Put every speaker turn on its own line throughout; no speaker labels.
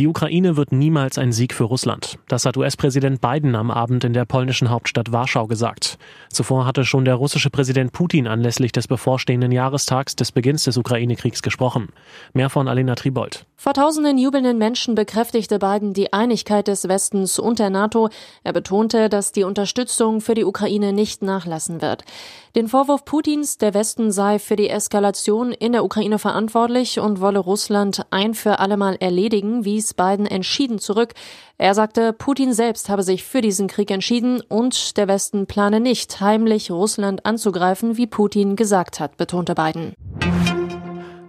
Die Ukraine wird niemals ein Sieg für Russland. Das hat US-Präsident Biden am Abend in der polnischen Hauptstadt Warschau gesagt. Zuvor hatte schon der russische Präsident Putin anlässlich des bevorstehenden Jahrestags des Beginns des Ukraine-Kriegs gesprochen. Mehr von Alena Tribold.
Vor tausenden jubelnden Menschen bekräftigte Biden die Einigkeit des Westens und der NATO. Er betonte, dass die Unterstützung für die Ukraine nicht nachlassen wird. Den Vorwurf Putins, der Westen sei für die Eskalation in der Ukraine verantwortlich und wolle Russland ein für allemal erledigen, wies Biden entschieden zurück. Er sagte, Putin selbst habe sich für diesen Krieg entschieden und der Westen plane nicht, heimlich Russland anzugreifen, wie Putin gesagt hat, betonte Biden.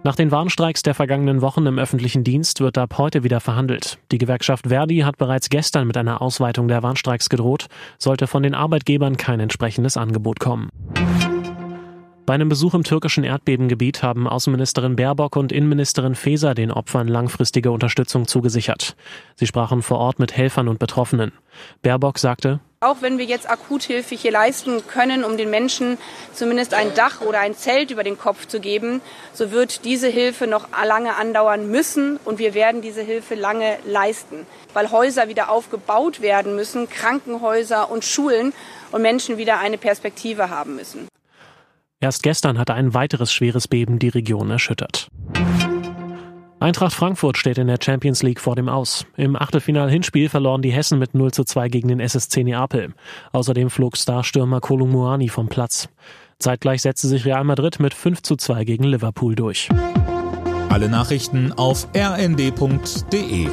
Nach den Warnstreiks der vergangenen Wochen im öffentlichen Dienst wird ab heute wieder verhandelt. Die Gewerkschaft Verdi hat bereits gestern mit einer Ausweitung der Warnstreiks gedroht, sollte von den Arbeitgebern kein entsprechendes Angebot kommen. Bei einem Besuch im türkischen Erdbebengebiet haben Außenministerin Baerbock und Innenministerin Faeser den Opfern langfristige Unterstützung zugesichert. Sie sprachen vor Ort mit Helfern und Betroffenen. Baerbock sagte,
auch wenn wir jetzt Akuthilfe hier leisten können, um den Menschen zumindest ein Dach oder ein Zelt über den Kopf zu geben, so wird diese Hilfe noch lange andauern müssen und wir werden diese Hilfe lange leisten, weil Häuser wieder aufgebaut werden müssen, Krankenhäuser und Schulen und Menschen wieder eine Perspektive haben müssen.
Erst gestern hatte ein weiteres schweres Beben die Region erschüttert. Eintracht Frankfurt steht in der Champions League vor dem Aus. Im Achtelfinal-Hinspiel verloren die Hessen mit 0 zu 2 gegen den SSC Neapel. Außerdem flog Starstürmer Kolumuani vom Platz. Zeitgleich setzte sich Real Madrid mit 5 zu 2 gegen Liverpool durch.
Alle Nachrichten auf rnd.de